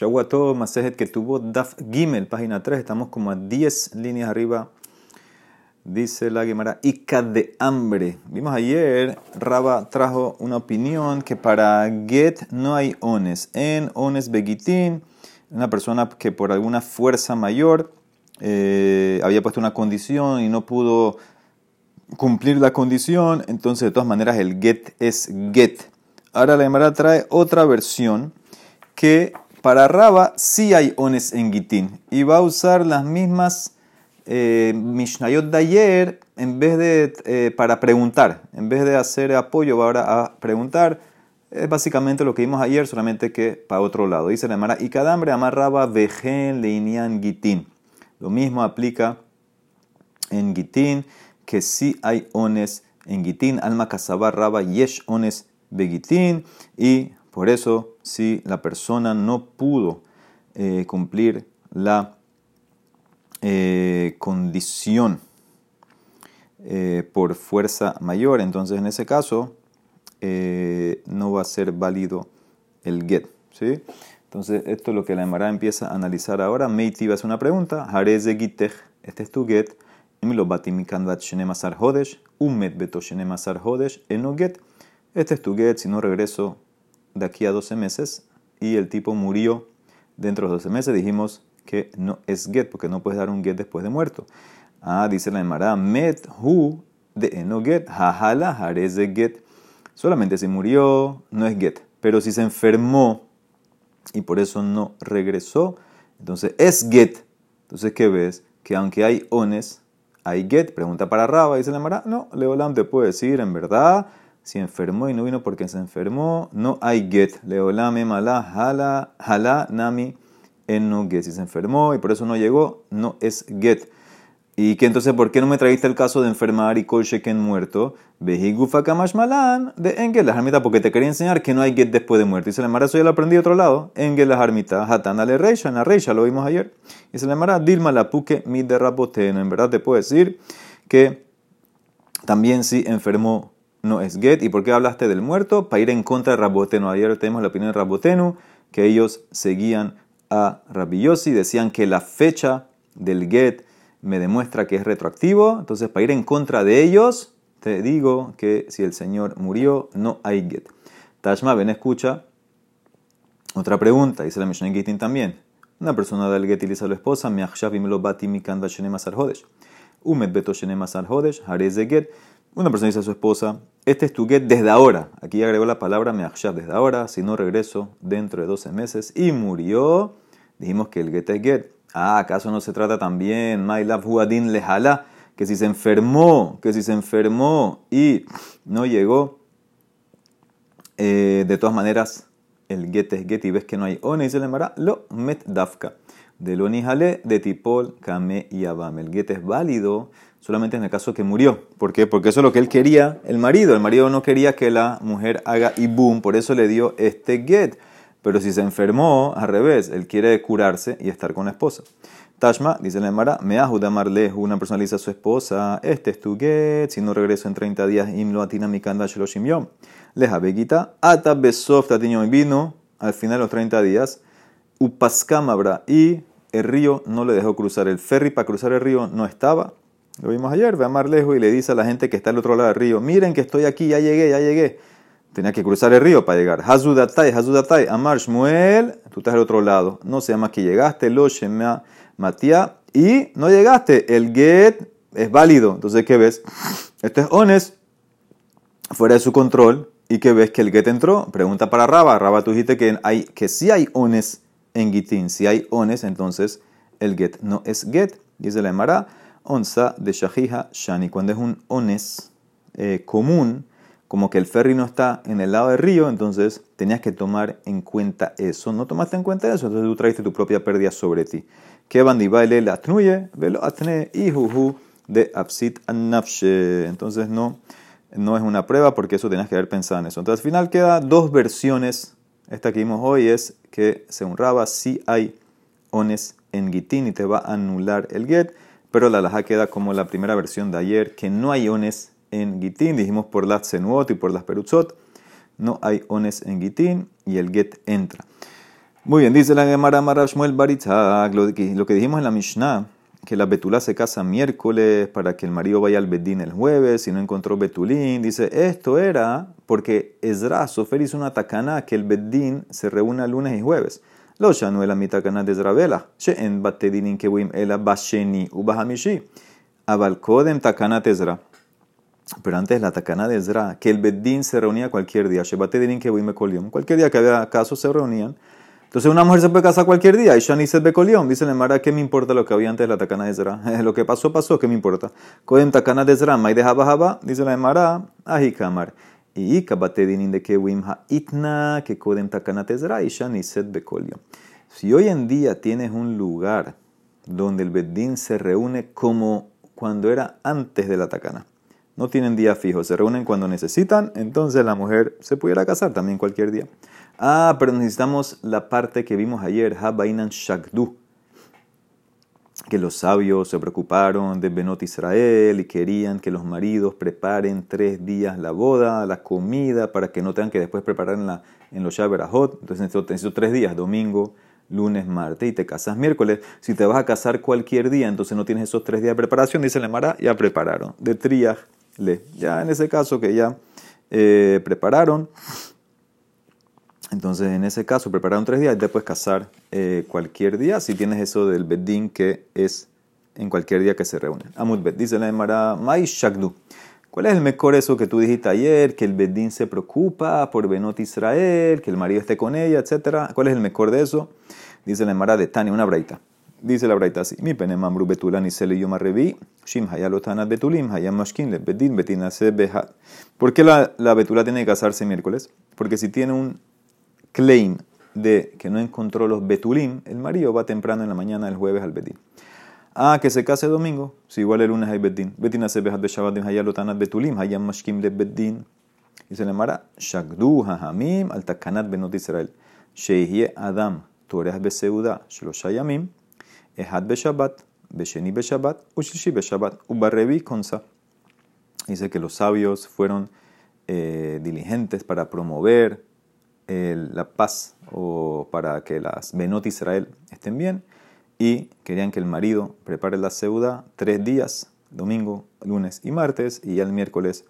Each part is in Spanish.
Shawato Masejet que tuvo Daf Gimel, página 3, estamos como a 10 líneas arriba. Dice la Gemara, Ica de hambre. Vimos ayer, Raba trajo una opinión que para Get no hay ones. En ones Begitín, una persona que por alguna fuerza mayor eh, había puesto una condición y no pudo cumplir la condición, entonces de todas maneras el Get es Get. Ahora la Gemara trae otra versión que para Raba sí hay ones en Gitín y va a usar las mismas eh, Mishnayot de ayer en vez de eh, para preguntar, en vez de hacer apoyo va ahora a preguntar. Es básicamente lo que vimos ayer, solamente que para otro lado. Dice la Gemara, y cada hambre amarraba vejen leinian gitín. Lo mismo aplica en gitín, que sí hay ones en gitín. Alma kasaba raba yesh ones begitín. Y por eso, si la persona no pudo eh, cumplir la eh, condición eh, por fuerza mayor, entonces en ese caso no va a ser válido el get. ¿sí? Entonces, esto es lo que la Emara empieza a analizar ahora. Meiti va a hacer una pregunta. Este es tu get. Este es tu get, si no regreso de aquí a 12 meses y el tipo murió dentro de los 12 meses, dijimos que no es get, porque no puedes dar un get después de muerto. Ah, dice la Emara, met hu de no get, jajala jarez de get. Solamente si murió, no es get. Pero si se enfermó y por eso no regresó, entonces es get. Entonces, ¿qué ves? Que aunque hay ones, hay get. Pregunta para Raba, dice la Emara, no, Leolam te puede decir, en verdad, si enfermó y no vino porque se enfermó, no hay get. Leolame mala hala, hala nami en no get. Si se enfermó y por eso no llegó, no es get. Y que entonces, ¿por qué no me trajiste el caso de enfermar y sheken muerto? Behigufa kamash malan de Engel la jarmita, porque te quería enseñar que no hay get después de muerto. Y se le mara, eso ya lo aprendí de otro lado. Engel la jarmita, hatana le reisha, en la reisha, lo vimos ayer. Y se le mara, dilma la puque mi derrapoteno. En verdad te puedo decir que también si enfermó no es get. ¿Y por qué hablaste del muerto? Para ir en contra de Rabotenu. Ayer tenemos la opinión de Rabotenu, que ellos seguían a Rabillosi, decían que la fecha del get me demuestra que es retroactivo. Entonces, para ir en contra de ellos, te digo que si el Señor murió, no hay get. Tashma, ven, escucha. Otra pregunta, dice la Mishnah Gitin también. Una persona del get y le dice a la esposa, mi lo bati mi kanda hodesh. Umet beto shenemasar hodesh, harez de get. Una persona dice a su esposa, este es tu get desde ahora. Aquí agregó la palabra meachshav desde ahora, si no regreso dentro de 12 meses. Y murió, dijimos que el get es get. Ah, ¿acaso no se trata también, Mailav Huadin Lehala, que si se enfermó, que si se enfermó y no llegó, eh, de todas maneras, el get es get y ves que no hay one, dice le mara, lo met dafka. De lo nihale, de tipol, kame y abam. El get es válido solamente en el caso que murió. ¿Por qué? Porque eso es lo que él quería, el marido. El marido no quería que la mujer haga ibum, por eso le dio este get. Pero si se enfermó, al revés, él quiere curarse y estar con la esposa. Tashma, dice la Emara, me ajuda una persona a su esposa, este es tu get, si no regreso en 30 días, imlo atina mi yom. Leja begita, ata besof vino, al final de los 30 días, upaskamabra, y el río no le dejó cruzar. El ferry para cruzar el río no estaba, lo vimos ayer, ve a Marlejo y le dice a la gente que está al otro lado del río, miren que estoy aquí, ya llegué, ya llegué. Tenía que cruzar el río para llegar. Hazudatai, Hazudatai, Amar Shmuel, tú estás al otro lado. No se llama que llegaste, lo Shema Matia, y no llegaste. El get es válido. Entonces, ¿qué ves? Esto es ones, fuera de su control, y que ves que el get entró. Pregunta para Raba. Raba, tú dijiste que, hay, que si hay ones en gitín. Si hay ones, entonces el get no es get. Dice la Emara onza de Shahija Shani. Cuando es un ones eh, común, como que el ferry no está en el lado del río, entonces tenías que tomar en cuenta eso. No tomaste en cuenta eso, entonces tú traiste tu propia pérdida sobre ti. Que bandibaile la atnuye, velo atne y juju de absit nafshe. Entonces no, no es una prueba porque eso tenías que haber pensado en eso. Entonces al final queda dos versiones. Esta que vimos hoy es que se honraba si hay ones en gitín y te va a anular el get. Pero la laja queda como la primera versión de ayer, que no hay ones en Gitín. Dijimos por las Zenuot y por las Perutzot. No hay ones en Gitín y el get entra. Muy bien, dice la Gemara Marav Shmuel Baritzak, lo que dijimos en la Mishnah, que la betulá se casa miércoles para que el marido vaya al bedín el jueves, si no encontró betulín. Dice, esto era porque Ezra Sofer hizo una tacana que el bedín se reúna lunes y jueves. Lo no la mitacana de Ezra en batedinin kewim ela basheni ubahamishi. Abal kodem takana tezra. Pero antes la takana de Ezra, que el bedín se reunía cualquier día. Shebatedinin kewim Cualquier día que había casos se reunían. Entonces una mujer se puede casar cualquier día. Y Shani se Bekolión. Dice la Mara, ¿qué me importa lo que había antes de la Takana de Zera? lo que pasó, pasó, ¿qué me importa? Kodem Takana de Zera, May de Jaba Dice la Mara, Ajikamar. Y Ikabatedinin de Kewim Itna, que Kodem Takana de Zera, y Shani se Bekolión. Si hoy en día tienes un lugar donde el Bedín se reúne como cuando era antes de la Takana. No tienen día fijo, se reúnen cuando necesitan, entonces la mujer se pudiera casar también cualquier día. Ah, pero necesitamos la parte que vimos ayer, Habainan Shakdu, que los sabios se preocuparon de Benot Israel y querían que los maridos preparen tres días la boda, la comida, para que no tengan que después preparar en, la, los Shaberahot. Entonces necesito tres días, domingo, lunes, martes, y te casas miércoles. Si te vas a casar cualquier día, entonces no tienes esos tres días de preparación, dice la Mara, ya prepararon. De triaj le. Ya en ese caso que ya eh, prepararon entonces, en ese caso, prepararon tres días y puedes casar eh, cualquier día si tienes eso del bedín que es en cualquier día que se reúnen. Amud Bet, dice la Emara, Mai Shagdu. ¿Cuál es el mejor eso que tú dijiste ayer? Que el bedín se preocupa por Benot Israel, que el marido esté con ella, etc. ¿Cuál es el mejor de eso? Dice la Emara de Tani, una braita. Dice la braita así: Mi pene mamru betulan y sele yoma revi, shim hayalotanat betulim, hayam mashkin le bedin betina se ¿Por qué la, la betula tiene que casarse miércoles? Porque si tiene un claim de que no encontró los betulim, el marido va temprano en la mañana del jueves al bedín. Ah, que se case domingo, si igual el lunes hay bedín. Bedín hace behat beshabat hayalotanat betulim, hayam mashkim le bedín. Y se le mara, shagdu hahamim al takanat benot Israel. Sheihie adam, toreas beseuda, shlosha yamim, ehad beshabat, besheni beshabat, ushlishi beshabat, ubarrevi konsa. Dice que los sabios fueron eh, diligentes para promover la paz o para que las Benot Israel estén bien y querían que el marido prepare la ceuda tres días, domingo, lunes y martes, y ya el miércoles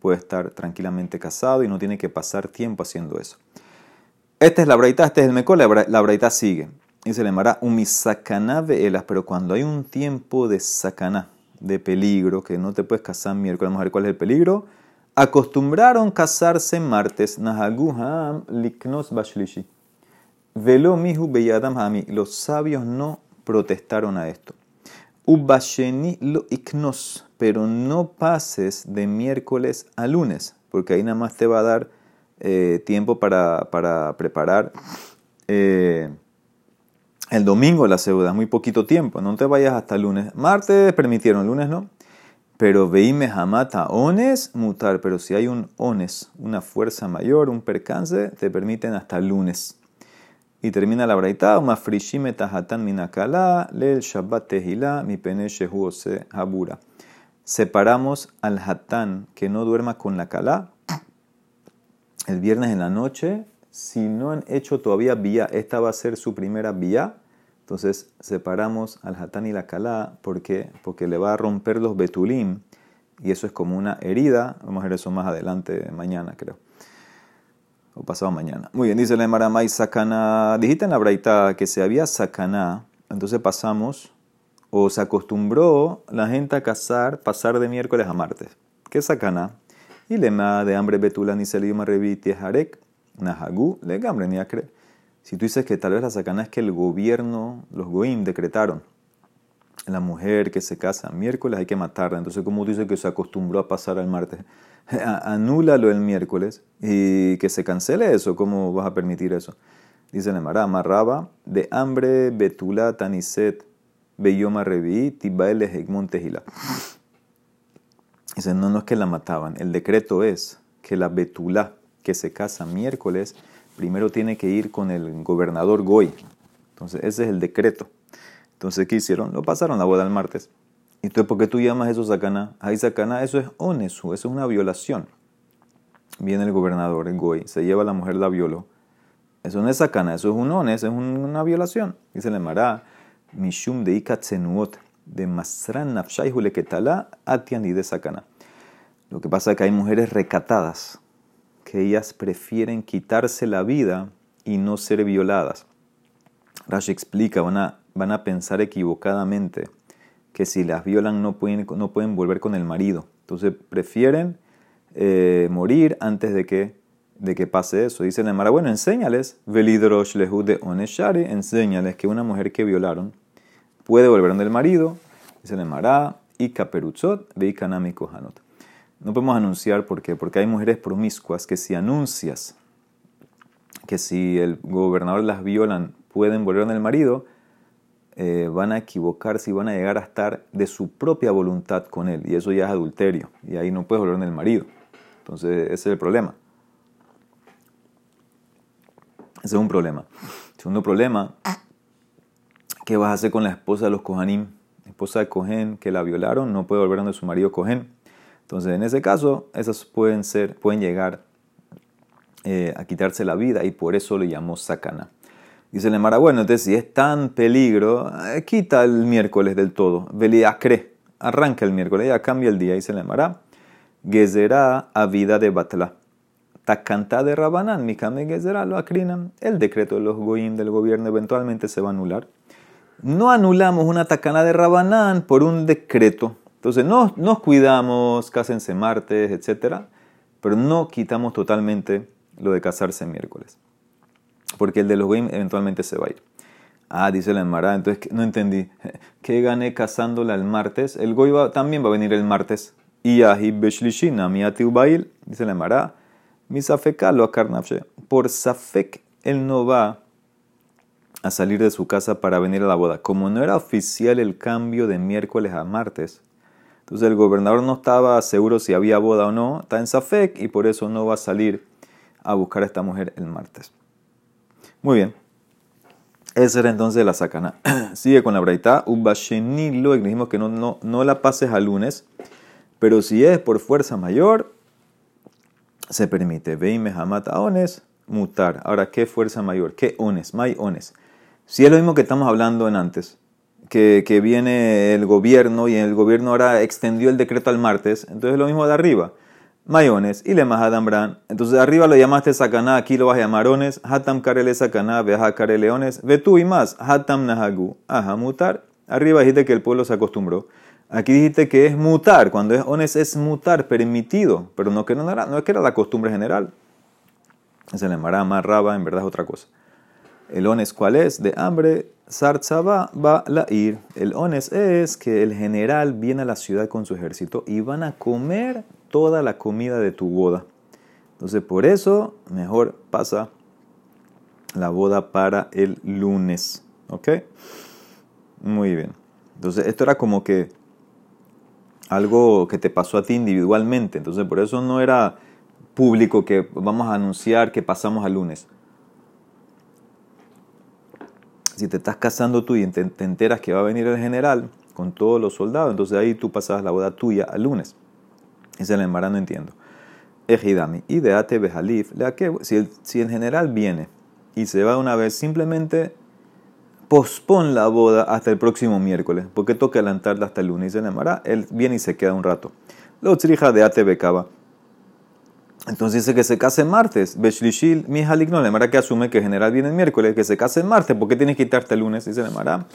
puede estar tranquilamente casado y no tiene que pasar tiempo haciendo eso. Esta es la braita, este es el mecol, la braita sigue. Y se le llamará un ve'elas, pero cuando hay un tiempo de sacaná, de peligro, que no te puedes casar miércoles, vamos a ver cuál es el peligro acostumbraron casarse martes, Nahaguham liknos bashlishi. Velo mihu beyadam hami. Los sabios no protestaron a esto. Ubasheni lo iknos. Pero no pases de miércoles a lunes, porque ahí nada más te va a dar eh, tiempo para, para preparar eh, el domingo la ceuda, muy poquito tiempo. No te vayas hasta lunes. Martes permitieron, lunes no. Pero veime jamata ones mutar, pero si hay un ones, una fuerza mayor, un percance, te permiten hasta lunes. Y termina la braita, ma frishime minakala, leel shabbat tehila, mi pene habura. Separamos al hatán que no duerma con la kala el viernes en la noche. Si no han hecho todavía vía, esta va a ser su primera vía entonces separamos al hatán y la kalá porque, porque le va a romper los betulim y eso es como una herida. Vamos a ver eso más adelante, mañana creo. O pasado mañana. Muy bien, dice la Maramay Sakana. Dijiste en la braita que se había Sakana, entonces pasamos o se acostumbró la gente a casar, pasar de miércoles a martes. ¿Qué Sakana? Y lema de hambre betula ni selima reviti harek, nahagu, le gambre ni acre. Si tú dices que tal vez la sacana es que el gobierno, los goim, decretaron la mujer que se casa miércoles hay que matarla. Entonces, como tú dices que se acostumbró a pasar al martes, anúlalo el miércoles y que se cancele eso. ¿Cómo vas a permitir eso? Dice la Mara, amarraba de hambre, betula, taniset, beyoma revi, tibael, hegmon, tejila. Dice, no, no es que la mataban. El decreto es que la betula que se casa miércoles primero tiene que ir con el gobernador Goy. Entonces, ese es el decreto. Entonces, ¿qué hicieron? Lo pasaron la boda el martes. Entonces, ¿por qué tú llamas eso sacana? Ahí sacana, eso es onesu, eso es una violación. Viene el gobernador, el Goy, se lleva a la mujer, la violó. Eso no es sacana, eso es un ones, es una violación. Dice la Mará, Mishum de Ikatzenuot, de Masran Nafshai Huleketala, Atian y de sacana. Lo que pasa es que hay mujeres recatadas, que ellas prefieren quitarse la vida y no ser violadas. Rashi explica, van a, pensar equivocadamente que si las violan no pueden, volver con el marido. Entonces prefieren eh, morir antes de que, pase eso. Dice la Mara, bueno, enséñales, velidrosh lehu de oneshari, enséñales que una mujer que violaron puede volver con el marido. Dice la Mara, y caperuchot de ikanami kohanot. No podemos anunciar por qué, porque hay mujeres promiscuas que si anuncias que si el gobernador las violan pueden volver con el marido, eh, van a equivocarse y van a llegar a estar de su propia voluntad con él. Y eso ya es adulterio. Y ahí no puedes volver con el marido. Entonces, ese es el problema. Ese es un problema. Segundo problema, ¿qué vas a hacer con la esposa de los Kohanim? esposa de Cohen que la violaron no puede volver donde su marido Cohen. Entonces, en ese caso, esas pueden ser, pueden llegar eh, a quitarse la vida y por eso lo llamó sacana. Dice el Mara, bueno, entonces si es tan peligro, eh, quita el miércoles del todo. cree, arranca el miércoles, ya cambia el día. Dice el Mara, Gezerá a vida de Batla. Takantá de Rabanán, Mikame Gezerá lo acrinan. El decreto de los goyim del gobierno eventualmente se va a anular. No anulamos una tacana de Rabanán por un decreto. Entonces, no, nos cuidamos, cásense martes, etc. Pero no quitamos totalmente lo de casarse miércoles. Porque el de los goyim eventualmente se va a ir. Ah, dice la Emara, entonces no entendí. ¿Qué gané casándola el martes? El goy también va a venir el martes. Y beshlishina bail, dice la Emara, mi lo akarnafshe. Por safek él no va a salir de su casa para venir a la boda. Como no era oficial el cambio de miércoles a martes, entonces el gobernador no estaba seguro si había boda o no, está en Safek y por eso no va a salir a buscar a esta mujer el martes. Muy bien. Esa era entonces la sacana. Sigue con la braita. Ubashenilo, dijimos que no, no, no la pases a lunes, pero si es por fuerza mayor, se permite. Veime hamata ones, mutar. Ahora, ¿qué fuerza mayor? ¿Qué ones? May ones. Si es lo mismo que estamos hablando en antes, que, viene el gobierno y el gobierno ahora extendió el decreto al martes, entonces es lo mismo de arriba mayones y le Bran. Entonces arriba lo llamaste sacaná, aquí lo vas a llamar ones. Hatam karele sacaná, veja leones. Ve tú y más. Hatam nahagu. Ajá, mutar. Arriba dijiste que el pueblo se acostumbró. Aquí dijiste que es mutar. Cuando es ones es mutar, permitido. Pero no, que no, era, no es que era la costumbre general. Se le más raba, en verdad es otra cosa. El ones, ¿cuál es? De hambre, Sartzaba va la ir. El ones es que el general viene a la ciudad con su ejército y van a comer toda la comida de tu boda. Entonces, por eso, mejor pasa la boda para el lunes. ¿Ok? Muy bien. Entonces, esto era como que algo que te pasó a ti individualmente. Entonces, por eso no era público que vamos a anunciar que pasamos al lunes. Si te estás casando tú y te, enteras que va a venir el general con todos los soldados, entonces ahí tú pasas la boda tuya al lunes. Ese el embarazo no entiendo. Ejidami. Y de ate bejalif. Si el, si el general viene y se va una vez, simplemente pospon la boda hasta el próximo miércoles. Porque toca adelantarla hasta el lunes. Y se le él viene y se queda un rato. Lo trija de ate becaba. Entonces dice que se case martes. Beshlishil, mi no, le mara que asume que el general viene el miércoles, que se case martes. ¿Por qué tienes que quitarte el lunes? Dice le mara.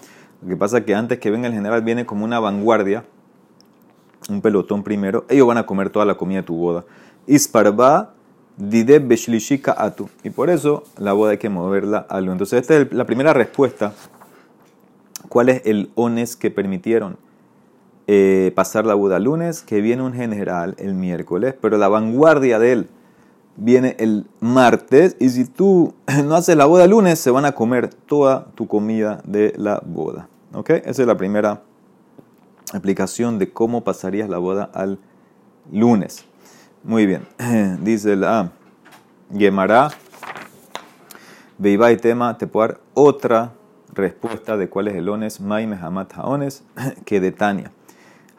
Lo que pasa es que antes que venga el general viene como una vanguardia un pelotón primero, ellos van a comer toda la comida de tu boda. Isparba dide beshlishika atu. Y por eso la boda hay que moverla a lo. Entonces, esta es la primera respuesta. ¿Cuál es el ones que permitieron eh, pasar la boda lunes? Que viene un general el miércoles, pero la vanguardia de él viene el martes. Y si tú no haces la boda lunes, se van a comer toda tu comida de la boda. ¿Ok? Esa es la primera explicación de cómo pasarías la boda al lunes. Muy bien, dice la Gemara, Beibai tema, te puedo dar otra respuesta de cuál es el ones, que de Tania.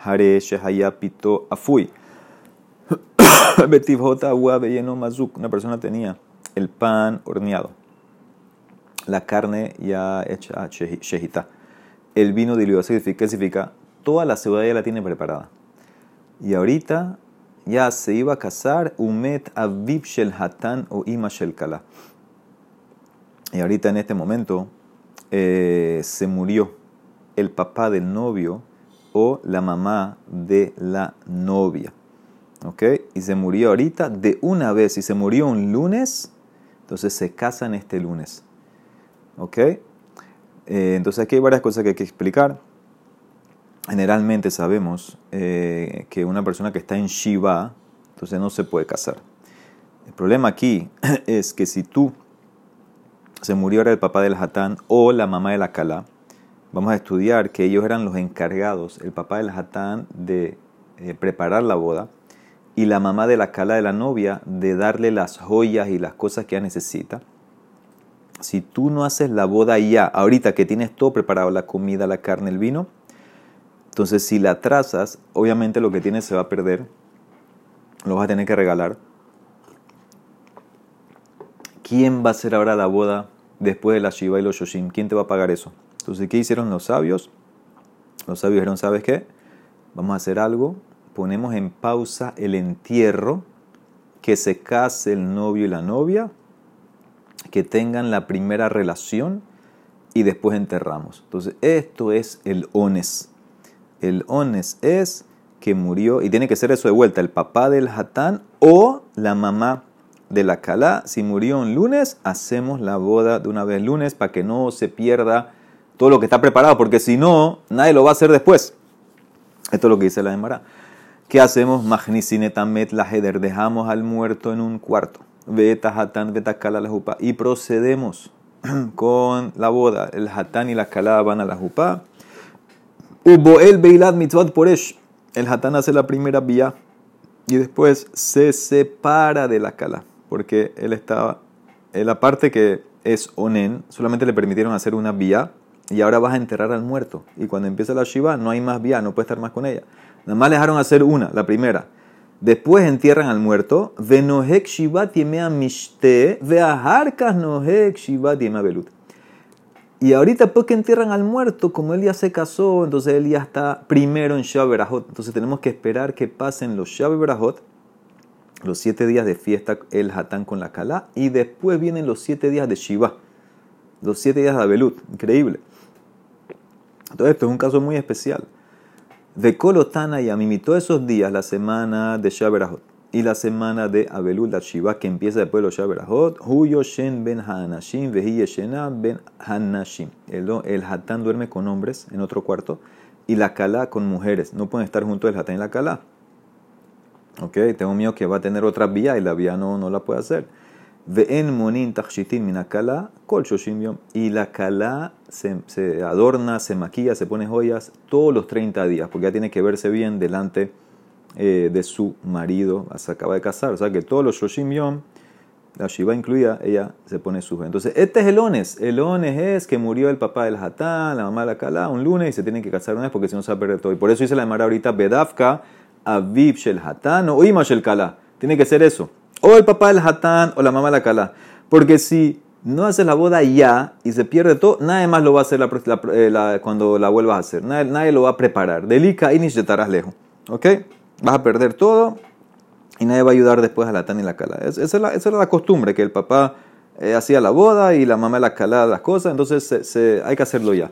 Hare Shehaya Pito Afui. Betivjota Mazuk. Una persona tenía el pan horneado la carne ya hecha shehita. El vino diluido, ¿qué significa? Toda la cebolla ya la tiene preparada. Y ahorita ya se iba a casar Umet Aviv Shel Hatan o Ima Shel Kala. Y ahorita en este momento eh, se murió el papá del novio o la mamá de la novia. ¿Ok? Y se murió ahorita de una vez. Y se murió un lunes, entonces se casan este lunes. ¿Ok? Eh, entonces aquí hay varias cosas que hay que explicar. Generalmente sabemos eh, que una persona que está en Shiva, entonces no se puede casar. El problema aquí es que si tú se murió ahora el papá del Hatán o la mamá de la Kala, vamos a estudiar que ellos eran los encargados, el papá del Hatán, de eh, preparar la boda y la mamá de la Kala de la novia de darle las joyas y las cosas que ella necesita. Si tú no haces la boda ya, ahorita que tienes todo preparado, la comida, la carne, el vino, entonces si la trazas, obviamente lo que tienes se va a perder, lo vas a tener que regalar. ¿Quién va a hacer ahora la boda después de la Shiva y los Shoshim? ¿Quién te va a pagar eso? Entonces, ¿qué hicieron los sabios? Los sabios dijeron, ¿sabes qué? Vamos a hacer algo, ponemos en pausa el entierro, que se case el novio y la novia, que tengan la primera relación y después enterramos. Entonces, esto es el ones. El ones es que murió, y tiene que ser eso de vuelta, el papá del Hatán o la mamá de la Calá. Si murió un lunes, hacemos la boda de una vez lunes para que no se pierda todo lo que está preparado, porque si no, nadie lo va a hacer después. Esto es lo que dice la Emara. ¿Qué hacemos? Magnisinetamet la heder, dejamos al muerto en un cuarto. Beta hatán, beta kala la jupa. Y procedemos con la boda. El hatán y la kala van a la jupa. Hubo el beilat mitzvot poresh. El hatán hace la primera vía y después se separa de la kala. Porque él estaba, en la parte que es onen, solamente le permitieron hacer una vía y ahora vas a enterrar al muerto. Y cuando empieza la Shiva, no hay más vía, no puede estar más con ella. Nada más le dejaron hacer una, la primera. Después entierran al muerto. Venohek Shiva tiemea mishte, veaharkas nohek Shiva tiemea belut. Y ahorita, pues que entierran al muerto, como él ya se casó, entonces él ya está primero en Shaberahot. Entonces tenemos que esperar que pasen los Shaberahot, los siete días de fiesta, el Hatán con la Kala, y después vienen los siete días de Shiva, los siete días de Abelut. Increíble. Entonces, esto es un caso muy especial. De Kolotana y Amimi, todos esos días, la semana de Shaberahot y la semana de Abelul Shiva, que empieza después de los Shaberahot, Huyo Shen ben Hanashim, Shena ben Hanashim. El, el Hatán duerme con hombres en otro cuarto y la Kala con mujeres. No pueden estar juntos el Hatán y la Kala. Ok, tengo miedo que va a tener otra vía y la vía no, no la puede hacer. Ve'en monin takshitin minakala kol shoshim Y la kala se, se, adorna, se maquilla, se pone joyas todos los 30 días, porque ya tiene que verse bien delante eh, de su marido, se acaba de casar. O sea que todos los shoshim la shiva incluida, ella se pone su Entonces, este es el ones. El ones es que murió el papá del hatán, la mamá de la kala, un lunes y se tienen que casar una vez porque si no se va a perder todo. Y por eso dice la demara ahorita, bedafka, aviv shel hatán o ima shel kala. Tiene que ser eso o el papá del hatán o la mamá de la kala. Porque si no haces la boda ya y se pierde todo, nadie más lo va a hacer eh, cuando la vuelvas a hacer. Nadie, lo va a preparar. Delica y ni estarás lejos. ¿Ok? Vas a perder todo y nadie va a ayudar después a la hatán y la esa, es la, era la costumbre, que el papá eh, hacía la boda y la mamá la kala las cosas, entonces hay que hacerlo ya.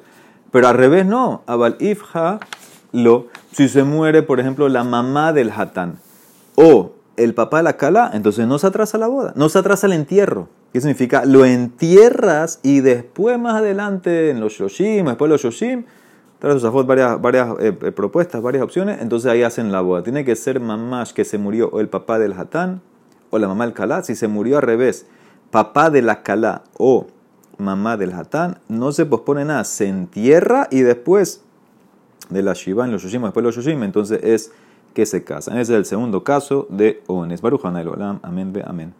Pero al revés no. Abal ifha lo. Si se muere, por ejemplo, la mamá del hatán o el papá de la cala, entonces no se atrasa la boda, no se atrasa el entierro. ¿Qué significa? Lo entierras y después más adelante en los Shoshim, después de los Shoshim, traes varias, varias eh, eh, propuestas, varias opciones, entonces ahí hacen la boda. Tiene que ser mamás que se murió o el papá del Hatán o la mamá del Calá. Si se murió al revés, papá de la Calá o mamá del Hatán, no se pospone nada, se entierra y después de la Shiva en los Shoshim, después de los Shoshim, entonces es que se casan. Ese es el segundo caso de Ones. Barujana el Olam. Amén, amén.